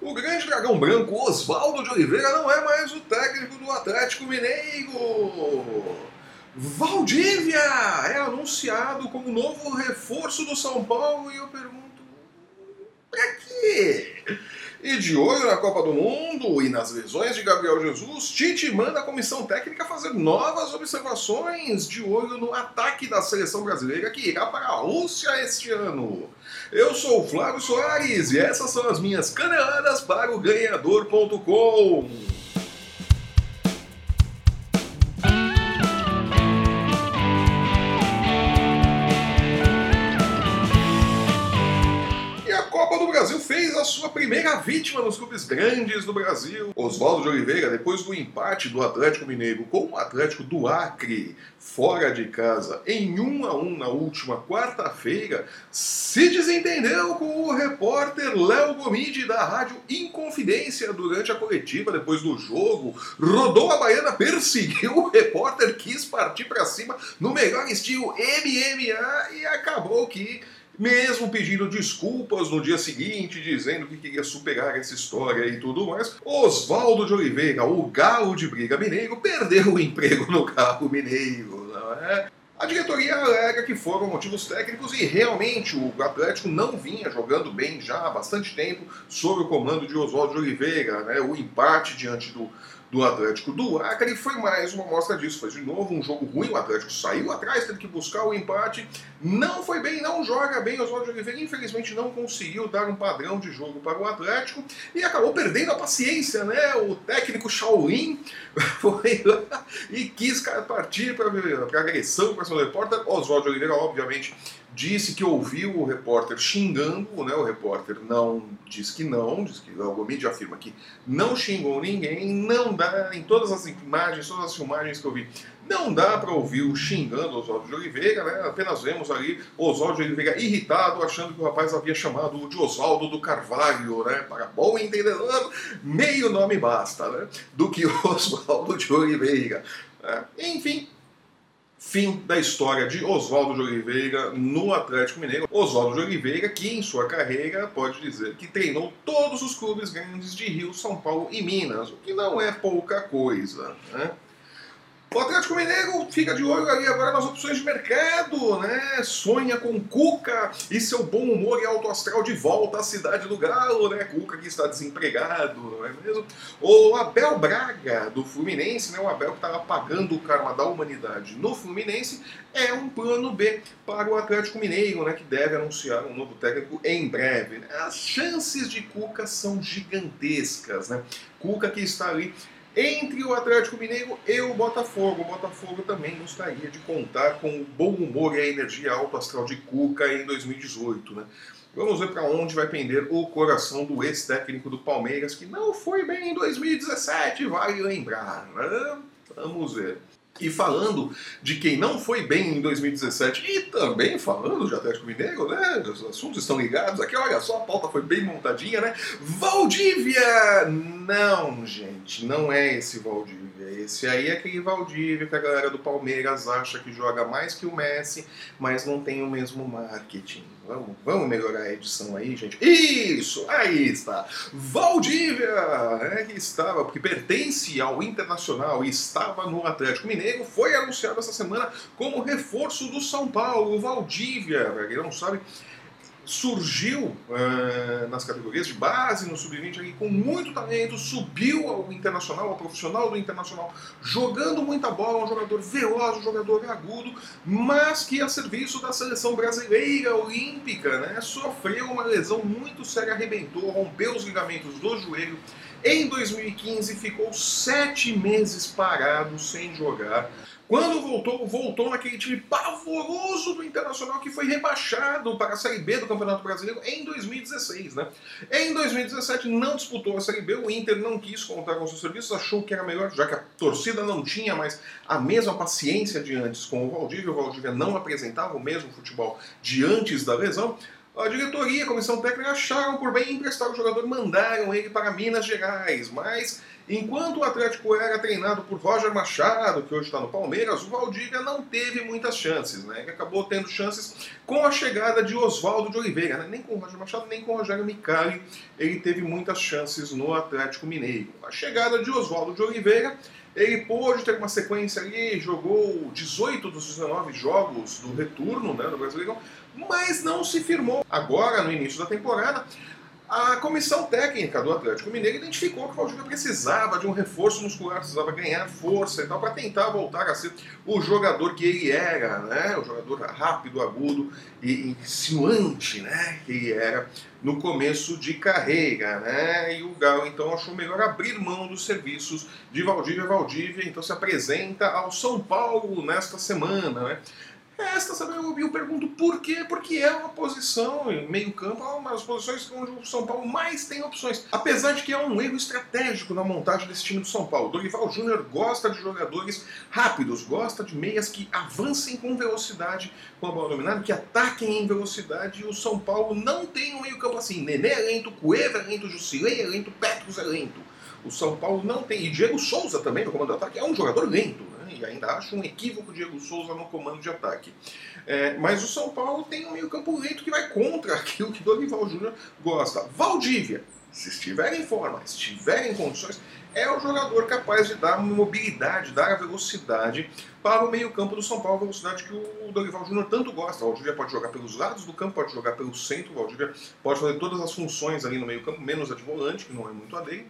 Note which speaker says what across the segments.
Speaker 1: O grande dragão branco Oswaldo de Oliveira não é mais o técnico do Atlético Mineiro. Valdívia é anunciado como novo reforço do São Paulo e eu pergunto, pra quê? E de olho na Copa do Mundo e nas lesões de Gabriel Jesus, Tite manda a comissão técnica fazer novas observações de olho no ataque da seleção brasileira que irá para a Rússia este ano. Eu sou o Flávio Soares e essas são as minhas caneladas para o ganhador.com. sua primeira vítima nos clubes grandes do Brasil. Oswaldo de Oliveira, depois do empate do Atlético Mineiro com o Atlético do Acre, fora de casa, em 1 a 1 na última quarta-feira, se desentendeu com o repórter Léo Gomide da Rádio Inconfidência durante a coletiva depois do jogo. Rodou a baiana, perseguiu o repórter, quis partir para cima no melhor estilo MMA e acabou que mesmo pedindo desculpas no dia seguinte, dizendo que queria superar essa história e tudo mais, Oswaldo de Oliveira, o galo de briga mineiro, perdeu o emprego no galo mineiro, não é? A diretoria alega que foram motivos técnicos e realmente o Atlético não vinha jogando bem já há bastante tempo sob o comando de Oswaldo de Oliveira. Né? O empate diante do, do Atlético do Acre foi mais uma mostra disso. Foi de novo um jogo ruim, o Atlético saiu atrás, teve que buscar o empate, não foi bem, não joga bem. Oswaldo Oliveira infelizmente não conseguiu dar um padrão de jogo para o Atlético e acabou perdendo a paciência, né? O técnico Shaolin foi lá e quis partir para agressão para seu repórter. Oswaldo Oliveira, obviamente, disse que ouviu o repórter xingando, né? O repórter não diz que não, diz que o mídia afirma que não xingou ninguém, não dá, em todas as imagens, todas as filmagens que eu vi, não dá para ouvir o xingando Oswaldo de Oliveira, né? Apenas vemos ali Oswaldo de Oliveira irritado, achando que o rapaz havia chamado de Oswaldo do Carvalho, né? Para bom entendedor, meio nome basta, né? Do que Oswaldo de Oliveira. É, enfim, Fim da história de Oswaldo de Oliveira no Atlético Mineiro. Oswaldo de Oliveira, que em sua carreira pode dizer que treinou todos os clubes grandes de Rio, São Paulo e Minas, o que não é pouca coisa. Né? O Atlético Mineiro fica de olho ali agora nas opções de mercado, né? Sonha com Cuca e seu bom humor e alto astral de volta à cidade do Galo, né? Cuca que está desempregado, não é mesmo? O Abel Braga, do Fluminense, né? O Abel que estava pagando o karma da humanidade no Fluminense, é um plano B para o Atlético Mineiro, né? Que deve anunciar um novo técnico em breve. As chances de Cuca são gigantescas, né? Cuca que está ali entre o Atlético Mineiro e o Botafogo. O Botafogo também gostaria de contar com o bom humor e a energia alto astral de Cuca em 2018. Né? Vamos ver para onde vai pender o coração do ex-técnico do Palmeiras, que não foi bem em 2017, vale lembrar. Né? Vamos ver. E falando de quem não foi bem em 2017 e também falando de Atlético Mineiro, né? Os assuntos estão ligados aqui, olha só, a pauta foi bem montadinha, né? Valdívia! Não, gente, não é esse Valdívia. Esse aí é aquele Valdívia que a galera do Palmeiras acha que joga mais que o Messi, mas não tem o mesmo marketing. Vamos, vamos melhorar a edição aí, gente. Isso! Aí está! Valdívia! É que estava, porque pertence ao Internacional e estava no Atlético Mineiro, foi anunciado essa semana como reforço do São Paulo. Valdívia, para quem não sabe, surgiu uh, nas categorias de base, no sub-20 ali com muito talento, subiu ao internacional, ao profissional do internacional, jogando muita bola, um jogador veloz, um jogador agudo, mas que a serviço da seleção brasileira olímpica, né, sofreu uma lesão muito séria, arrebentou, rompeu os ligamentos do joelho. Em 2015 ficou sete meses parado sem jogar. Quando voltou, voltou naquele time pavoroso do Internacional que foi rebaixado para a Série B do Campeonato Brasileiro em 2016. Né? Em 2017 não disputou a Série B, o Inter não quis contar com seus serviços, achou que era melhor, já que a torcida não tinha mais a mesma paciência de antes com o Valdívia, o Valdívia não apresentava o mesmo futebol de antes da lesão. A diretoria, a comissão técnica acharam por bem emprestar o jogador e mandaram ele para Minas Gerais, mas enquanto o Atlético era treinado por Roger Machado, que hoje está no Palmeiras, o Valdívia não teve muitas chances, né? Ele acabou tendo chances com a chegada de Oswaldo de Oliveira, né? nem com o Roger Machado, nem com o Rogério Micali, ele teve muitas chances no Atlético Mineiro. A chegada de Oswaldo de Oliveira ele pôde ter uma sequência ali, jogou 18 dos 19 jogos do retorno né, do Brasileirão, mas não se firmou. Agora, no início da temporada, a comissão técnica do Atlético Mineiro identificou que o Valdívia precisava de um reforço muscular, precisava ganhar força e tal, para tentar voltar a ser o jogador que ele era, né? O jogador rápido, agudo e insinuante, né? Que ele era no começo de carreira, né? E o Galo então achou melhor abrir mão dos serviços de Valdívia. Valdívia então se apresenta ao São Paulo nesta semana, né? Esta sabe, eu, eu pergunto por quê? Porque é uma posição em meio campo, é uma das posições onde o São Paulo mais tem opções. Apesar de que é um erro estratégico na montagem desse time do São Paulo. Dorival Júnior gosta de jogadores rápidos, gosta de meias que avancem com velocidade com a bola dominada, que ataquem em velocidade. E o São Paulo não tem um meio campo assim. Nenê é lento, Cueva é lento, Jusilei é lento, Petros é lento. O São Paulo não tem. E Diego Souza também, no comando do ataque, é um jogador lento. E ainda acho um equívoco Diego Souza no comando de ataque. É, mas o São Paulo tem um meio-campo lento que vai contra aquilo que Dorival Júnior gosta. Valdívia, se estiver em forma, se estiver em condições, é o jogador capaz de dar mobilidade, dar velocidade para o meio-campo do São Paulo, velocidade que o Dorival Júnior tanto gosta. O Valdívia pode jogar pelos lados do campo, pode jogar pelo centro, o Valdívia pode fazer todas as funções ali no meio-campo, menos a de volante, que não é muito a dele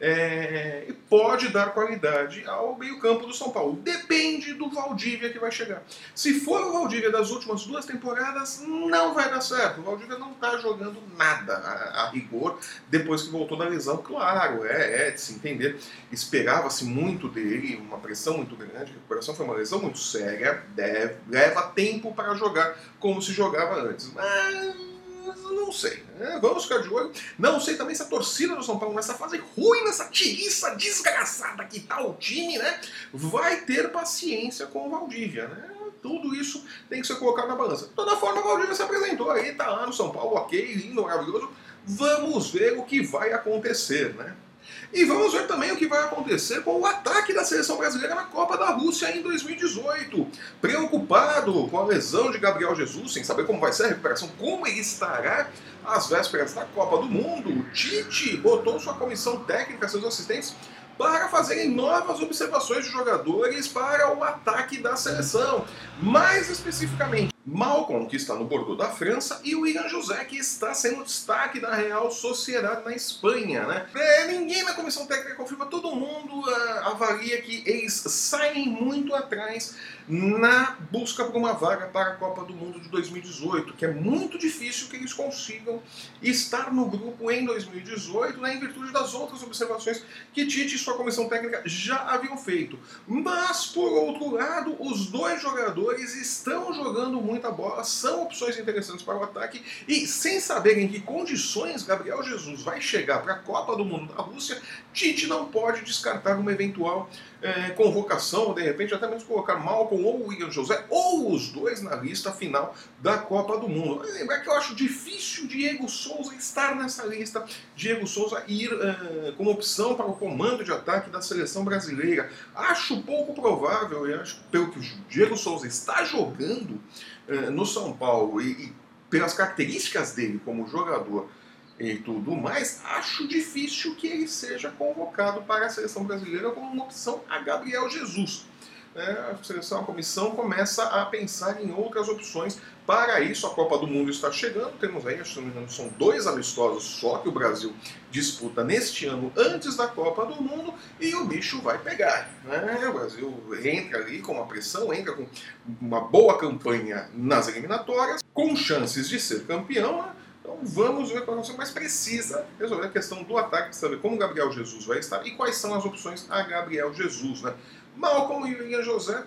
Speaker 1: é, e pode dar qualidade ao meio-campo do São Paulo. Depende do Valdívia que vai chegar. Se for o Valdívia das últimas duas temporadas, não vai dar certo. O Valdívia não está jogando nada a, a, rigor depois que voltou da lesão. Claro, é, é de se entender. Esperava-se muito dele, uma pressão muito grande. A recuperação foi uma lesão muito séria. Deve, leva tempo para jogar como se jogava antes. Mas não sei. É, vamos ficar de olho. Não sei também se a torcida do São Paulo, nessa fase ruim, nessa tiriça desgraçada que tá o time, né? Vai ter paciência com o Valdívia, né? Tudo isso tem que ser colocado na balança. De toda forma, o Valdívia se apresentou aí, tá lá no São Paulo, ok, lindo, maravilhoso. Vamos ver o que vai acontecer, né? E vamos ver também o que vai acontecer com o ataque da seleção brasileira na Copa da Rússia em 2018. Preocupado com a lesão de Gabriel Jesus, sem saber como vai ser a recuperação, como ele estará às vésperas da Copa do Mundo, o Tite botou sua comissão técnica, seus assistentes, para fazerem novas observações de jogadores para o ataque da seleção. Mais especificamente, Malcolm, que está no Bordeaux da França, e o William José, que está sendo destaque da Real Sociedade na Espanha. Né? É, ninguém na comissão técnica confirma, todo mundo uh, avalia que eles saem muito atrás na busca por uma vaga para a Copa do Mundo de 2018, que é muito difícil que eles consigam estar no grupo em 2018, né, em virtude das outras observações que Tite e sua comissão técnica já haviam feito. Mas, por outro lado, os dois jogadores estão jogando muita bola, são opções interessantes para o ataque, e sem saber em que condições Gabriel Jesus vai chegar para a Copa do Mundo da Rússia, Tite não pode descartar uma eventual é, convocação, de repente até mesmo colocar Malcolm ou William José, ou os dois na lista final da Copa do Mundo. Lembrar que eu acho difícil Diego Souza estar nessa lista, Diego Souza ir uh, como opção para o comando de ataque da seleção brasileira. Acho pouco provável, e acho pelo que o Diego Souza está jogando uh, no São Paulo e, e pelas características dele como jogador e tudo mais, acho difícil que ele seja convocado para a seleção brasileira como uma opção a Gabriel Jesus. É, a seleção, a comissão começa a pensar em outras opções. Para isso, a Copa do Mundo está chegando. Temos aí, se não me engano, são dois amistosos só que o Brasil disputa neste ano antes da Copa do Mundo e o bicho vai pegar. Né? O Brasil entra ali com uma pressão, entra com uma boa campanha nas eliminatórias, com chances de ser campeão. Né? Vamos ver qual é a mas precisa resolver a questão do ataque, saber como Gabriel Jesus vai estar e quais são as opções a Gabriel Jesus. Né? Malcolm e William José,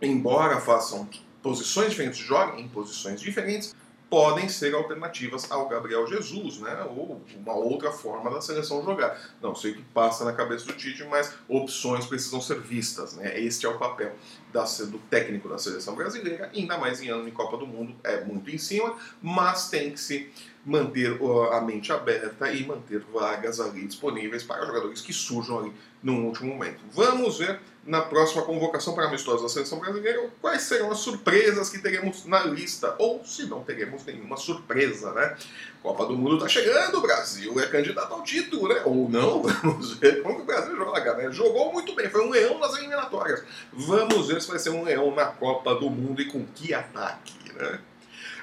Speaker 1: embora façam posições diferentes, joguem em posições diferentes, podem ser alternativas ao Gabriel Jesus, né? Ou uma outra forma da seleção jogar. Não sei o que passa na cabeça do Tite, mas opções precisam ser vistas, né? Este é o papel da, do técnico da seleção brasileira, ainda mais em ano de Copa do Mundo, é muito em cima, mas tem que se manter a mente aberta e manter vagas ali disponíveis para jogadores que surjam ali no último momento. Vamos ver na próxima convocação para amistosos da seleção brasileira quais serão as surpresas que teremos na lista, ou se não teremos nenhuma surpresa, né? Copa do Mundo está chegando, o Brasil é candidato ao título, né? Ou não, vamos ver como o Brasil joga, né? Jogou muito bem, foi um leão nas eliminatórias. Vamos ver se vai ser um leão na Copa do Mundo e com que ataque, né?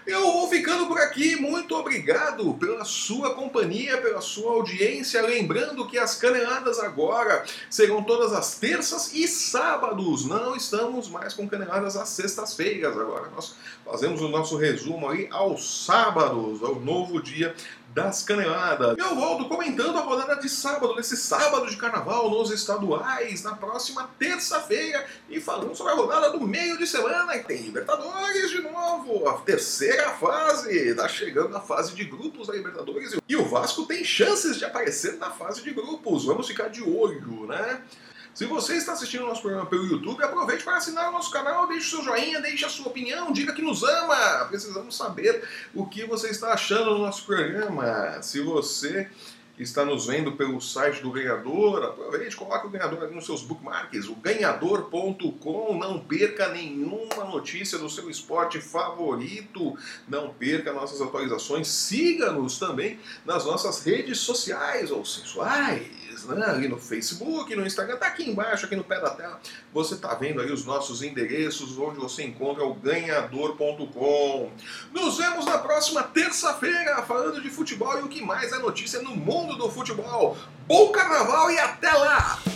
Speaker 1: Eu vou ficando por aqui. Muito obrigado pela sua companhia, pela sua audiência. Lembrando que as caneladas agora serão todas as terças e sábados. Não estamos mais com caneladas às sextas-feiras agora. Nós fazemos o nosso resumo aí aos sábados, ao novo dia das caneladas. Eu volto comentando a rodada de sábado, nesse sábado de carnaval nos estaduais, na próxima terça-feira, e falando sobre a rodada do meio de semana, que tem Libertadores de novo, a terceira fase, tá chegando a fase de grupos da Libertadores, e o Vasco tem chances de aparecer na fase de grupos, vamos ficar de olho, né? Se você está assistindo o nosso programa pelo YouTube, aproveite para assinar o nosso canal, deixe o seu joinha, deixe a sua opinião, diga que nos ama. Precisamos saber o que você está achando do nosso programa. Se você está nos vendo pelo site do ganhador, aproveite, coloque o ganhador nos seus bookmarks, o ganhador.com, não perca nenhuma notícia do seu esporte favorito, não perca nossas atualizações, siga-nos também nas nossas redes sociais ou sensuais né? ali no Facebook, no Instagram, tá aqui embaixo, aqui no pé da tela. Você tá vendo aí os nossos endereços, onde você encontra o ganhador.com. Nos vemos na próxima terça-feira, falando de futebol e o que mais é notícia no mundo do futebol. Bom carnaval e até lá!